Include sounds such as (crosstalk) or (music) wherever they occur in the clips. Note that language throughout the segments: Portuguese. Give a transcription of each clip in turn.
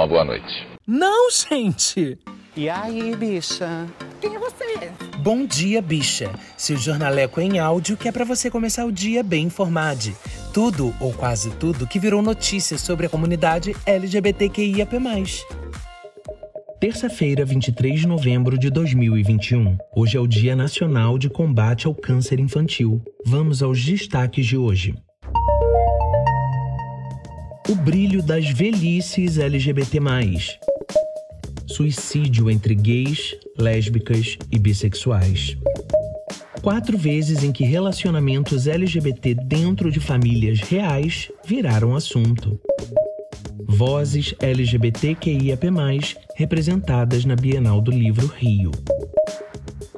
uma boa noite. Não, gente! E aí, bicha? Quem é você? Bom dia, bicha. Seu jornaleco em áudio que é para você começar o dia bem informado. Tudo, ou quase tudo, que virou notícia sobre a comunidade LGBTQIAP+. Terça-feira, 23 de novembro de 2021. Hoje é o Dia Nacional de Combate ao Câncer Infantil. Vamos aos destaques de hoje. O brilho das velhices LGBT+. Suicídio entre gays, lésbicas e bissexuais. Quatro vezes em que relacionamentos LGBT dentro de famílias reais viraram assunto. Vozes LGBTQIAP+, representadas na Bienal do Livro Rio.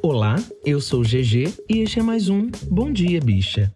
Olá, eu sou GG e este é mais um Bom Dia Bicha.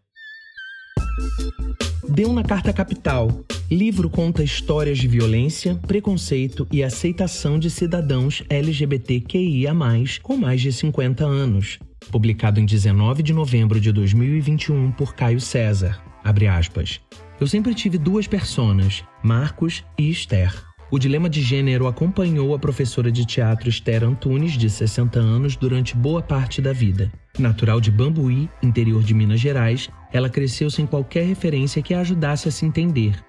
Deu na Carta Capital. Livro conta histórias de violência, preconceito e aceitação de cidadãos LGBTQIA+, com mais de 50 anos. Publicado em 19 de novembro de 2021 por Caio César. Abre aspas. Eu sempre tive duas personas, Marcos e Esther. O dilema de gênero acompanhou a professora de teatro Esther Antunes, de 60 anos, durante boa parte da vida. Natural de Bambuí, interior de Minas Gerais, ela cresceu sem qualquer referência que a ajudasse a se entender.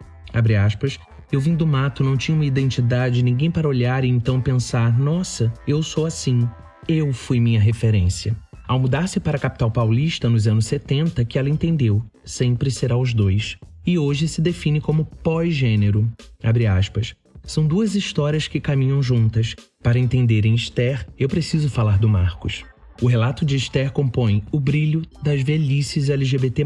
Aspas, eu vim do mato, não tinha uma identidade, ninguém para olhar e então pensar: nossa, eu sou assim. Eu fui minha referência. Ao mudar-se para a capital paulista nos anos 70, que ela entendeu: sempre será os dois. E hoje se define como pós-gênero. São duas histórias que caminham juntas. Para entenderem Esther, eu preciso falar do Marcos. O relato de Esther compõe O Brilho das Velhices LGBT+,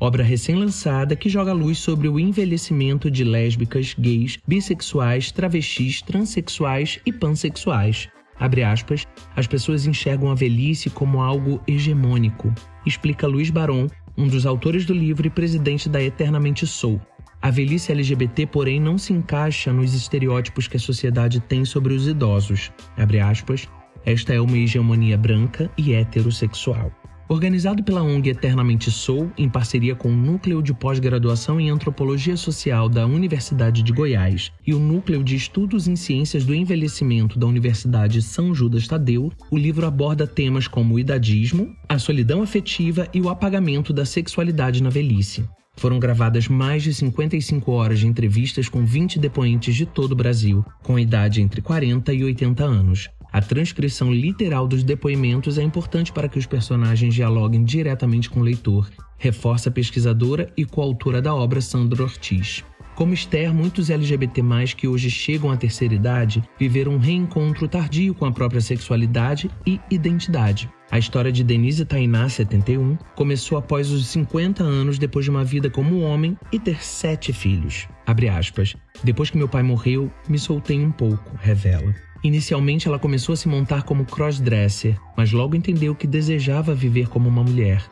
obra recém-lançada que joga luz sobre o envelhecimento de lésbicas, gays, bissexuais, travestis, transexuais e pansexuais. Abre aspas, as pessoas enxergam a velhice como algo hegemônico, explica Luiz Baron, um dos autores do livro e presidente da Eternamente Sou, a velhice LGBT, porém, não se encaixa nos estereótipos que a sociedade tem sobre os idosos. Aspas, esta é uma hegemonia branca e heterossexual. Organizado pela ONG Eternamente Sou, em parceria com o Núcleo de Pós-Graduação em Antropologia Social da Universidade de Goiás e o Núcleo de Estudos em Ciências do Envelhecimento da Universidade São Judas Tadeu, o livro aborda temas como o idadismo, a solidão afetiva e o apagamento da sexualidade na velhice. Foram gravadas mais de 55 horas de entrevistas com 20 depoentes de todo o Brasil, com idade entre 40 e 80 anos. A transcrição literal dos depoimentos é importante para que os personagens dialoguem diretamente com o leitor, reforça a pesquisadora e coautora da obra Sandra Ortiz. Como Esther, muitos LGBT+, que hoje chegam à terceira idade, viveram um reencontro tardio com a própria sexualidade e identidade. A história de Denise Tainá, 71, começou após os 50 anos depois de uma vida como homem e ter sete filhos. Depois que meu pai morreu, me soltei um pouco, revela. Inicialmente ela começou a se montar como crossdresser, mas logo entendeu que desejava viver como uma mulher.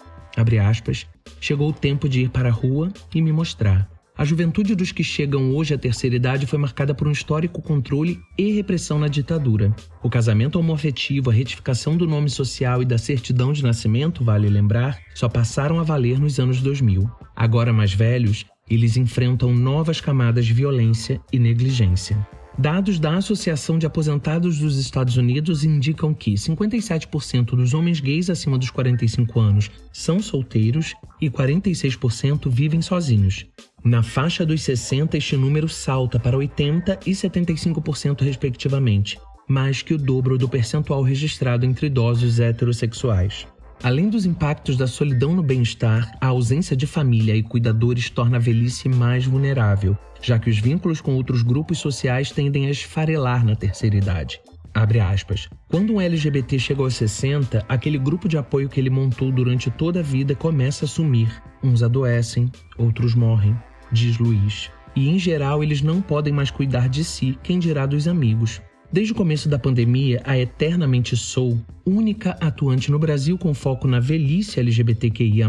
Aspas. Chegou o tempo de ir para a rua e me mostrar. A juventude dos que chegam hoje à terceira idade foi marcada por um histórico controle e repressão na ditadura. O casamento homoafetivo, a retificação do nome social e da certidão de nascimento, vale lembrar, só passaram a valer nos anos 2000. Agora mais velhos, eles enfrentam novas camadas de violência e negligência. Dados da Associação de Aposentados dos Estados Unidos indicam que 57% dos homens gays acima dos 45 anos são solteiros e 46% vivem sozinhos. Na faixa dos 60, este número salta para 80% e 75%, respectivamente, mais que o dobro do percentual registrado entre idosos heterossexuais. Além dos impactos da solidão no bem-estar, a ausência de família e cuidadores torna a velhice mais vulnerável, já que os vínculos com outros grupos sociais tendem a esfarelar na terceira idade. Aspas. Quando um LGBT chega aos 60, aquele grupo de apoio que ele montou durante toda a vida começa a sumir. Uns adoecem, outros morrem, diz Luiz. E em geral eles não podem mais cuidar de si, quem dirá dos amigos. Desde o começo da pandemia, a Eternamente Sou, única atuante no Brasil com foco na velhice LGBTQIA,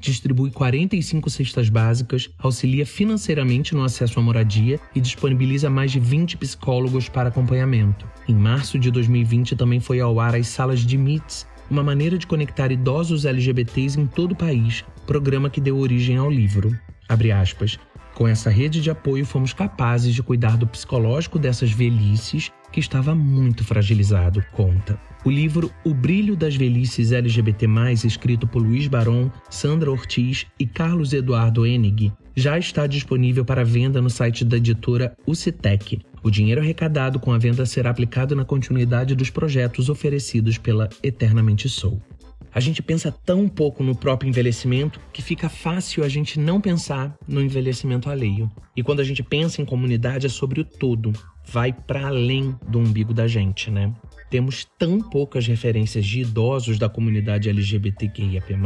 distribui 45 cestas básicas, auxilia financeiramente no acesso à moradia e disponibiliza mais de 20 psicólogos para acompanhamento. Em março de 2020, também foi ao ar as salas de Meets, uma maneira de conectar idosos LGBTs em todo o país, programa que deu origem ao livro. Com essa rede de apoio, fomos capazes de cuidar do psicológico dessas velhices que estava muito fragilizado, conta. O livro O Brilho das Velhices LGBT+, escrito por Luiz Baron, Sandra Ortiz e Carlos Eduardo Enig, já está disponível para venda no site da editora Ucitec. O dinheiro arrecadado com a venda será aplicado na continuidade dos projetos oferecidos pela Eternamente Sou. A gente pensa tão pouco no próprio envelhecimento que fica fácil a gente não pensar no envelhecimento alheio. E quando a gente pensa em comunidade é sobre o todo, vai para além do umbigo da gente, né? Temos tão poucas referências de idosos da comunidade LGBTQIAP+,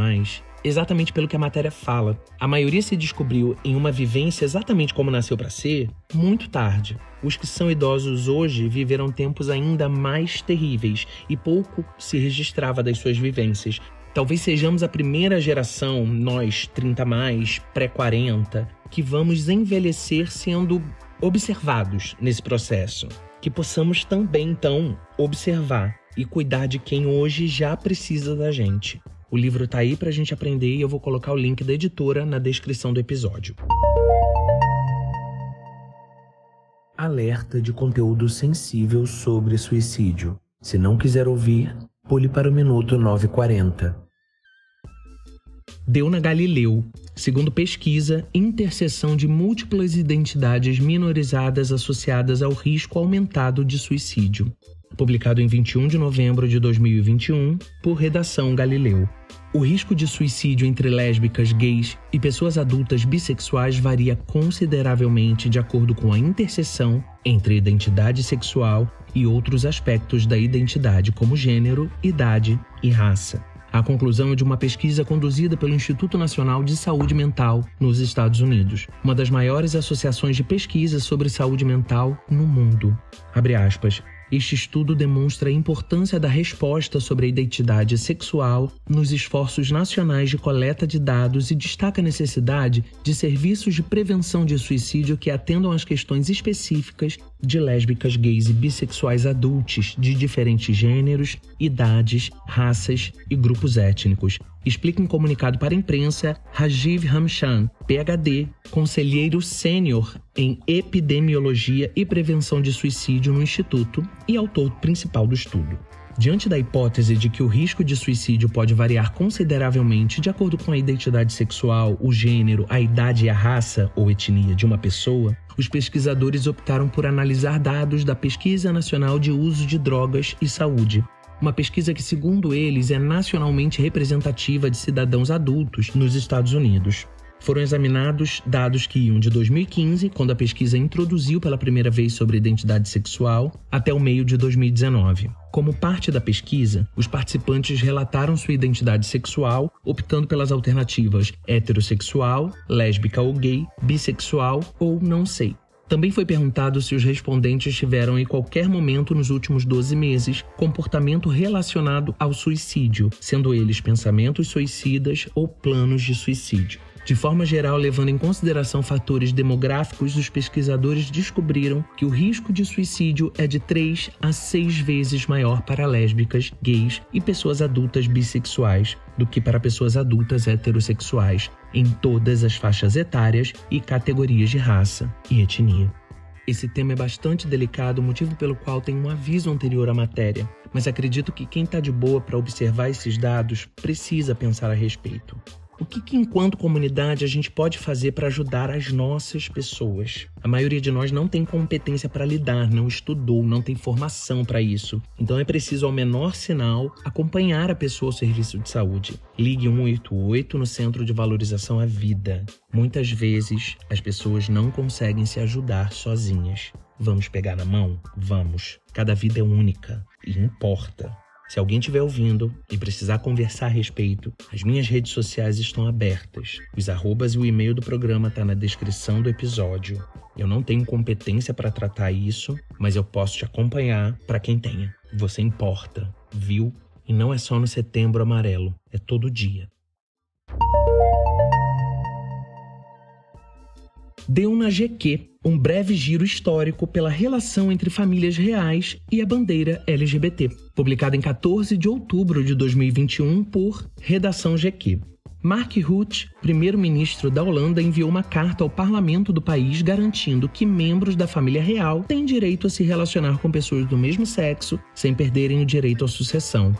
exatamente pelo que a matéria fala. A maioria se descobriu em uma vivência exatamente como nasceu para ser, muito tarde. Os que são idosos hoje viveram tempos ainda mais terríveis e pouco se registrava das suas vivências. Talvez sejamos a primeira geração, nós 30 mais, pré-40, que vamos envelhecer sendo observados nesse processo. Que possamos também então observar e cuidar de quem hoje já precisa da gente. O livro está aí para a gente aprender e eu vou colocar o link da editora na descrição do episódio. Alerta de conteúdo sensível sobre suicídio. Se não quiser ouvir, pule para o minuto 940. Deu na Galileu. Segundo pesquisa, interseção de múltiplas identidades minorizadas associadas ao risco aumentado de suicídio publicado em 21 de novembro de 2021 por Redação Galileu. O risco de suicídio entre lésbicas, gays e pessoas adultas bissexuais varia consideravelmente de acordo com a interseção entre identidade sexual e outros aspectos da identidade, como gênero, idade e raça. A conclusão é de uma pesquisa conduzida pelo Instituto Nacional de Saúde Mental nos Estados Unidos, uma das maiores associações de pesquisa sobre saúde mental no mundo. Abre aspas. Este estudo demonstra a importância da resposta sobre a identidade sexual nos esforços nacionais de coleta de dados e destaca a necessidade de serviços de prevenção de suicídio que atendam às questões específicas de lésbicas, gays e bissexuais adultos de diferentes gêneros, idades, raças e grupos étnicos, explica em comunicado para a imprensa Rajiv Ramchan, PhD, conselheiro sênior em epidemiologia e prevenção de suicídio no Instituto e autor principal do estudo. Diante da hipótese de que o risco de suicídio pode variar consideravelmente de acordo com a identidade sexual, o gênero, a idade e a raça ou etnia de uma pessoa, os pesquisadores optaram por analisar dados da Pesquisa Nacional de Uso de Drogas e Saúde, uma pesquisa que, segundo eles, é nacionalmente representativa de cidadãos adultos nos Estados Unidos. Foram examinados dados que iam de 2015, quando a pesquisa introduziu pela primeira vez sobre identidade sexual, até o meio de 2019. Como parte da pesquisa, os participantes relataram sua identidade sexual, optando pelas alternativas heterossexual, lésbica ou gay, bissexual ou não sei. Também foi perguntado se os respondentes tiveram em qualquer momento nos últimos 12 meses comportamento relacionado ao suicídio, sendo eles pensamentos suicidas ou planos de suicídio. De forma geral, levando em consideração fatores demográficos, os pesquisadores descobriram que o risco de suicídio é de 3 a 6 vezes maior para lésbicas, gays e pessoas adultas bissexuais do que para pessoas adultas heterossexuais, em todas as faixas etárias e categorias de raça e etnia. Esse tema é bastante delicado, motivo pelo qual tem um aviso anterior à matéria, mas acredito que quem está de boa para observar esses dados precisa pensar a respeito. O que, que, enquanto comunidade, a gente pode fazer para ajudar as nossas pessoas? A maioria de nós não tem competência para lidar, não estudou, não tem formação para isso. Então é preciso, ao menor sinal, acompanhar a pessoa ao serviço de saúde. Ligue 188 no Centro de Valorização à Vida. Muitas vezes as pessoas não conseguem se ajudar sozinhas. Vamos pegar na mão? Vamos. Cada vida é única e importa. Se alguém estiver ouvindo e precisar conversar a respeito, as minhas redes sociais estão abertas. Os arrobas e o e-mail do programa está na descrição do episódio. Eu não tenho competência para tratar isso, mas eu posso te acompanhar para quem tenha. Você importa, viu? E não é só no setembro amarelo, é todo dia. deu na GQ um breve giro histórico pela relação entre famílias reais e a bandeira LGBT, publicado em 14 de outubro de 2021 por Redação GQ. Mark Rutte, primeiro-ministro da Holanda, enviou uma carta ao parlamento do país garantindo que membros da família real têm direito a se relacionar com pessoas do mesmo sexo sem perderem o direito à sucessão.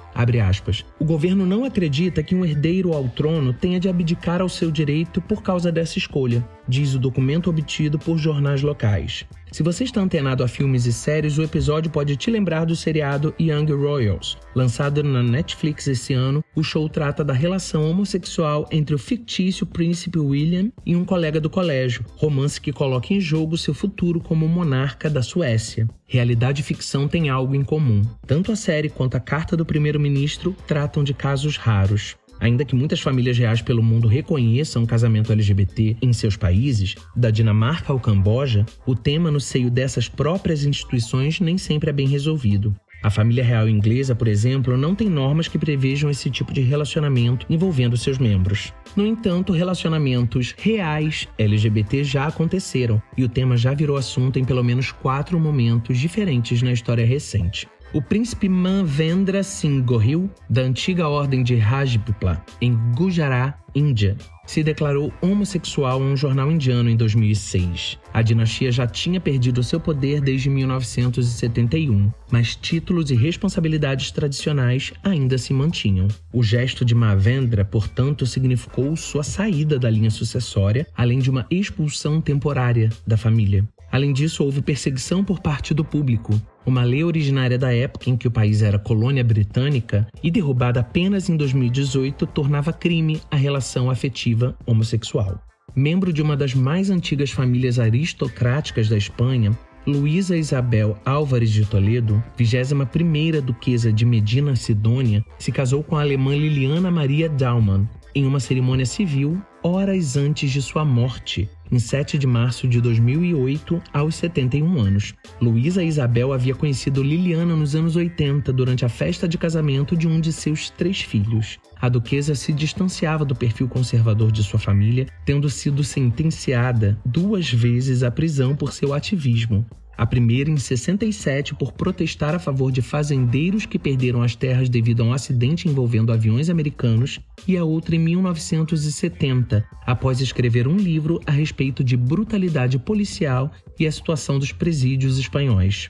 O governo não acredita que um herdeiro ao trono tenha de abdicar ao seu direito por causa dessa escolha, diz o documento obtido por jornais locais. Se você está antenado a filmes e séries, o episódio pode te lembrar do seriado Young Royals. Lançado na Netflix esse ano, o show trata da relação homossexual entre o fictício príncipe William e um colega do colégio, romance que coloca em jogo seu futuro como monarca da Suécia. Realidade e ficção têm algo em comum. Tanto a série quanto a carta do primeiro-ministro tratam de casos raros. Ainda que muitas famílias reais pelo mundo reconheçam o casamento LGBT em seus países, da Dinamarca ao Camboja, o tema no seio dessas próprias instituições nem sempre é bem resolvido. A família real inglesa, por exemplo, não tem normas que prevejam esse tipo de relacionamento envolvendo seus membros. No entanto, relacionamentos reais LGBT já aconteceram e o tema já virou assunto em pelo menos quatro momentos diferentes na história recente. O príncipe Manvendra Singh Gohil, da antiga ordem de Rajputla, em Gujarat, Índia, se declarou homossexual a um jornal indiano em 2006. A dinastia já tinha perdido seu poder desde 1971, mas títulos e responsabilidades tradicionais ainda se mantinham. O gesto de Mavendra, portanto, significou sua saída da linha sucessória, além de uma expulsão temporária da família. Além disso, houve perseguição por parte do público. Uma lei originária da época em que o país era colônia britânica e derrubada apenas em 2018 tornava crime a relação afetiva homossexual. Membro de uma das mais antigas famílias aristocráticas da Espanha, Luísa Isabel Álvares de Toledo, 21ª duquesa de Medina Sidônia, se casou com a alemã Liliana Maria Daumann em uma cerimônia civil horas antes de sua morte, em 7 de março de 2008, aos 71 anos. Luísa Isabel havia conhecido Liliana nos anos 80 durante a festa de casamento de um de seus três filhos. A duquesa se distanciava do perfil conservador de sua família, tendo sido sentenciada duas vezes à prisão por seu ativismo. A primeira em 67 por protestar a favor de fazendeiros que perderam as terras devido a um acidente envolvendo aviões americanos, e a outra em 1970, após escrever um livro a respeito de brutalidade policial e a situação dos presídios espanhóis.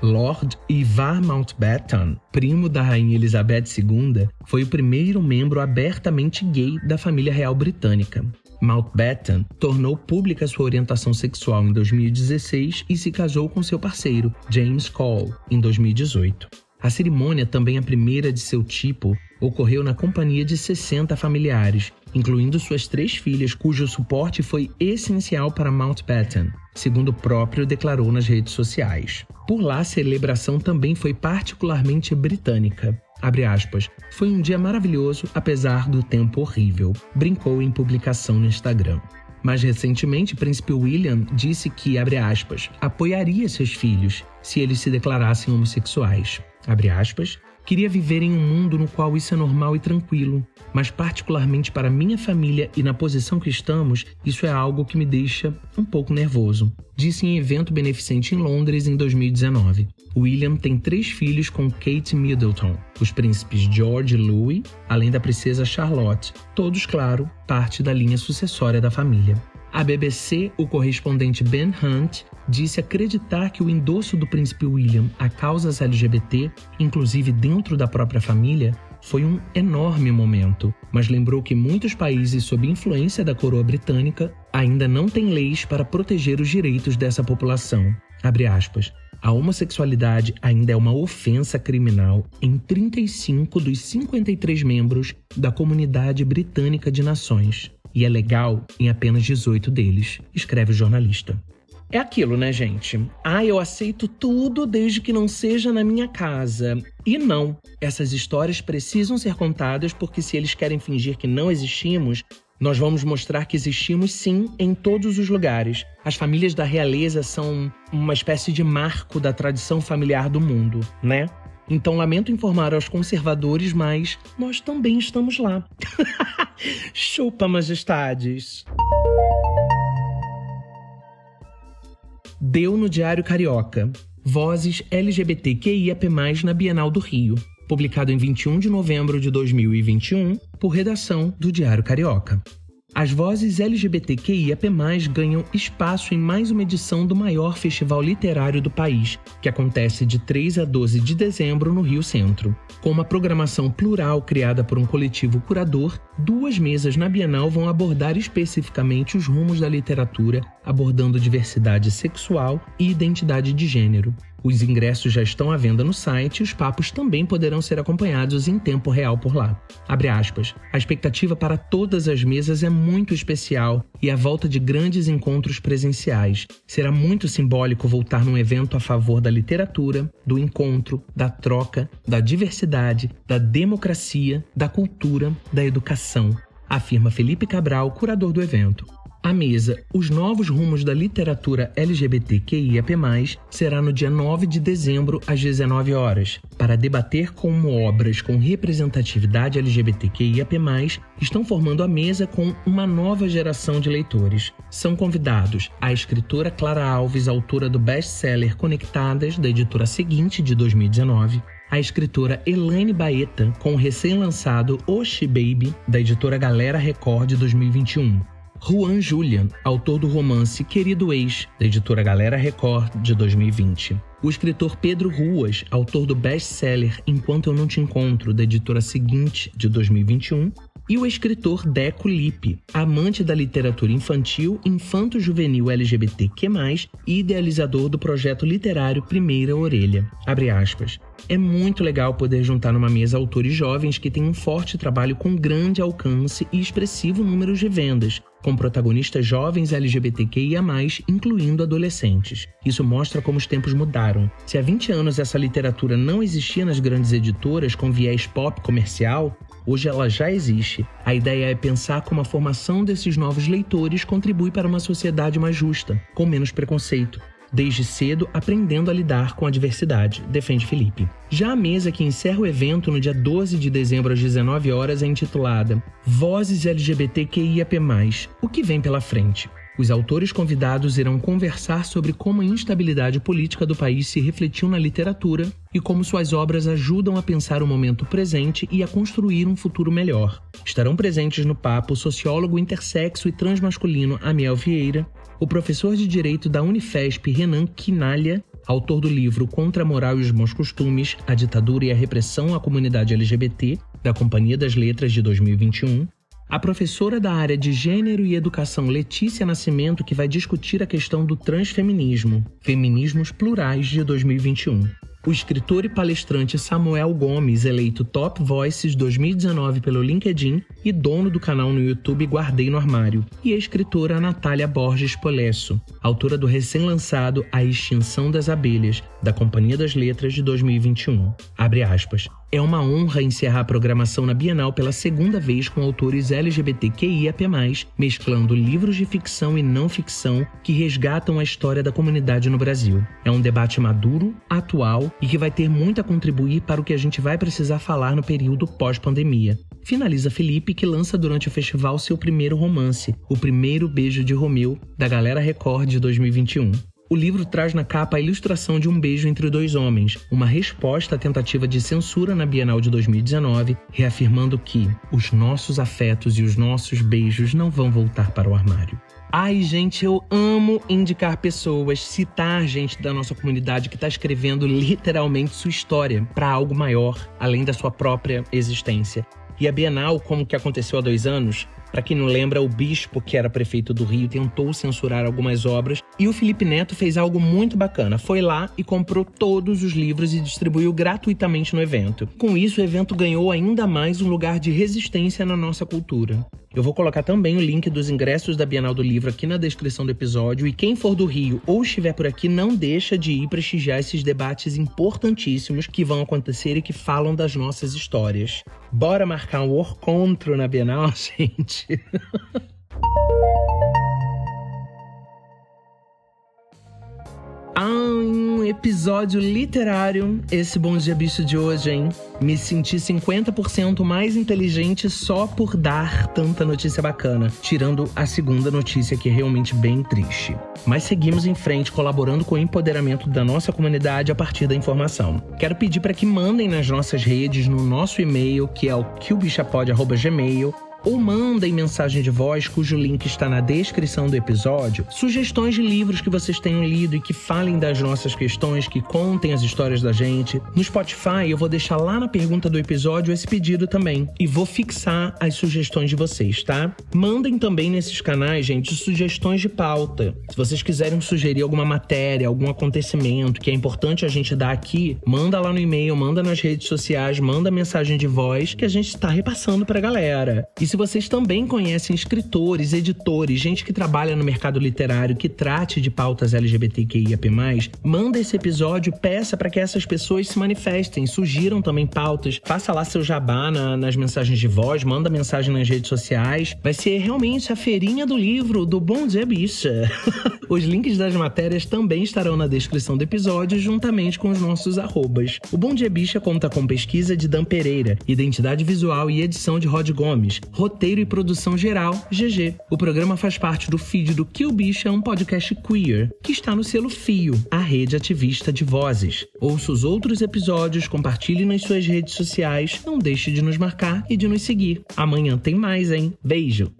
Lord Ivar Mountbatten, primo da rainha Elizabeth II, foi o primeiro membro abertamente gay da família real britânica. Mountbatten tornou pública sua orientação sexual em 2016 e se casou com seu parceiro, James Cole, em 2018. A cerimônia, também a primeira de seu tipo, ocorreu na companhia de 60 familiares, incluindo suas três filhas, cujo suporte foi essencial para Mountbatten, segundo o próprio declarou nas redes sociais. Por lá, a celebração também foi particularmente britânica. Abre aspas, foi um dia maravilhoso apesar do tempo horrível, brincou em publicação no Instagram. Mais recentemente, Príncipe William disse que, abre aspas, apoiaria seus filhos se eles se declarassem homossexuais. Abre aspas, queria viver em um mundo no qual isso é normal e tranquilo, mas particularmente para minha família e na posição que estamos, isso é algo que me deixa um pouco nervoso, disse em evento beneficente em Londres em 2019. William tem três filhos com Kate Middleton, os príncipes George e Louis, além da princesa Charlotte, todos, claro, parte da linha sucessória da família. A BBC, o correspondente Ben Hunt, disse acreditar que o endosso do príncipe William a causas LGBT, inclusive dentro da própria família, foi um enorme momento, mas lembrou que muitos países sob influência da coroa britânica ainda não têm leis para proteger os direitos dessa população. A homossexualidade ainda é uma ofensa criminal em 35 dos 53 membros da comunidade britânica de nações e é legal em apenas 18 deles, escreve o jornalista. É aquilo, né, gente? Ah, eu aceito tudo desde que não seja na minha casa. E não, essas histórias precisam ser contadas porque se eles querem fingir que não existimos, nós vamos mostrar que existimos sim em todos os lugares. As famílias da realeza são uma espécie de marco da tradição familiar do mundo, né? Então lamento informar aos conservadores, mas nós também estamos lá. (laughs) Chupa, majestades. Deu no Diário Carioca. Vozes LGBTQIAP+, na Bienal do Rio. Publicado em 21 de novembro de 2021, por redação do Diário Carioca. As vozes LGBTQIAP+, ganham espaço em mais uma edição do maior festival literário do país, que acontece de 3 a 12 de dezembro no Rio Centro. Com uma programação plural criada por um coletivo curador, duas mesas na Bienal vão abordar especificamente os rumos da literatura, abordando diversidade sexual e identidade de gênero. Os ingressos já estão à venda no site e os papos também poderão ser acompanhados em tempo real por lá. Aspas. A expectativa para todas as mesas é especial e a volta de grandes encontros presenciais. Será muito simbólico voltar num evento a favor da literatura, do encontro, da troca, da diversidade, da democracia, da cultura, da educação, afirma Felipe Cabral, curador do evento. A mesa Os Novos Rumos da Literatura LGBTQIAP+, será no dia 9 de dezembro, às 19 horas, para debater como obras com representatividade LGBTQIAP+, estão formando a mesa com uma nova geração de leitores. São convidados a escritora Clara Alves, autora do best-seller Conectadas, da editora Seguinte, de 2019, a escritora Elaine Baeta, com o recém-lançado Oshi Baby, da editora Galera Record, de 2021 Juan Julian, autor do romance Querido Ex, da editora Galera Record, de 2020. O escritor Pedro Ruas, autor do best-seller Enquanto Eu Não Te Encontro, da editora Seguinte, de 2021. E o escritor Deco Lippe, amante da literatura infantil, infanto-juvenil LGBTQ+, e idealizador do projeto literário Primeira Orelha. Abre aspas. É muito legal poder juntar numa mesa autores jovens que têm um forte trabalho com grande alcance e expressivo número de vendas, com protagonistas jovens LGBTQIA, incluindo adolescentes. Isso mostra como os tempos mudaram. Se há 20 anos essa literatura não existia nas grandes editoras com viés pop comercial, hoje ela já existe. A ideia é pensar como a formação desses novos leitores contribui para uma sociedade mais justa, com menos preconceito, desde cedo aprendendo a lidar com a diversidade, defende Felipe. Já a mesa que encerra o evento no dia 12 de dezembro às 19 horas é intitulada Vozes LGBTQIAP+, o que vem pela frente. Os autores convidados irão conversar sobre como a instabilidade política do país se refletiu na literatura e como suas obras ajudam a pensar o momento presente e a construir um futuro melhor. Estarão presentes no papo o sociólogo intersexo e transmasculino Amiel Vieira, o professor de Direito da Unifesp Renan Quinalha, autor do livro Contra a Moral e os Bons Costumes, a Ditadura e a Repressão à Comunidade LGBT, da Companhia das Letras de 2021, a professora da área de Gênero e Educação Letícia Nascimento, que vai discutir a questão do transfeminismo, Feminismos Plurais de 2021. O escritor e palestrante Samuel Gomes, eleito Top Voices 2019 pelo LinkedIn e dono do canal no YouTube Guardei no Armário. E a escritora Natália Borges Polesso, autora do recém-lançado A Extinção das Abelhas, da Companhia das Letras de 2021. Abre aspas. É uma honra encerrar a programação na Bienal pela segunda vez com autores LGBTQIAP+, mesclando livros de ficção e não ficção que resgatam a história da comunidade no Brasil. É um debate maduro, atual e que vai ter muito a contribuir para o que a gente vai precisar falar no período pós-pandemia. Finaliza Felipe, que lança durante o festival seu primeiro romance, O Primeiro Beijo de Romeu, da Galera Record de 2021. O livro traz na capa a ilustração de um beijo entre dois homens, uma resposta à tentativa de censura na Bienal de 2019, reafirmando que os nossos afetos e os nossos beijos não vão voltar para o armário. Ai, gente, eu amo indicar pessoas, citar gente da nossa comunidade que está escrevendo literalmente sua história para algo maior, além da sua própria existência. E a Bienal, como que aconteceu há dois anos, para quem não lembra, o bispo, que era prefeito do Rio, tentou censurar algumas obras e o Felipe Neto fez algo muito bacana. Foi lá e comprou todos os livros e distribuiu gratuitamente no evento. Com isso, o evento ganhou ainda mais um lugar de resistência na nossa cultura. Eu vou colocar também o link dos ingressos da Bienal do Livro aqui na descrição do episódio e quem for do Rio ou estiver por aqui não deixa de ir prestigiar esses debates importantíssimos que vão acontecer e que falam das nossas histórias. Bora marcar um encontro na Bienal, (laughs) gente? Episódio literário esse Bom Dia Bicho de hoje, hein? Me senti 50% mais inteligente só por dar tanta notícia bacana, tirando a segunda notícia que é realmente bem triste. Mas seguimos em frente colaborando com o empoderamento da nossa comunidade a partir da informação. Quero pedir para que mandem nas nossas redes, no nosso e-mail, que é o quilbichapod.gmail, ou mandem mensagem de voz, cujo link está na descrição do episódio, sugestões de livros que vocês tenham lido e que falem das nossas questões, que contem as histórias da gente. No Spotify, eu vou deixar lá na pergunta do episódio esse pedido também e vou fixar as sugestões de vocês, tá? Mandem também nesses canais, gente, sugestões de pauta. Se vocês quiserem sugerir alguma matéria, algum acontecimento que é importante a gente dar aqui, manda lá no e-mail, manda nas redes sociais, manda mensagem de voz que a gente está repassando pra galera. E se vocês também conhecem escritores, editores, gente que trabalha no mercado literário que trate de pautas LGBTQIAP+, manda esse episódio, peça para que essas pessoas se manifestem, sugiram também pautas, faça lá seu jabá na, nas mensagens de voz, manda mensagem nas redes sociais. Vai ser realmente a feirinha do livro do Bom Dia Bicha. (laughs) os links das matérias também estarão na descrição do episódio, juntamente com os nossos arrobas. O Bom Dia Bicha conta com pesquisa de Dan Pereira, identidade visual e edição de Rod Gomes, roteiro e produção geral, GG. O programa faz parte do feed do Kill Bicha, um podcast queer, que está no selo Fio, a rede ativista de vozes. Ouça os outros episódios, compartilhe nas suas redes sociais, não deixe de nos marcar e de nos seguir. Amanhã tem mais, hein? Beijo!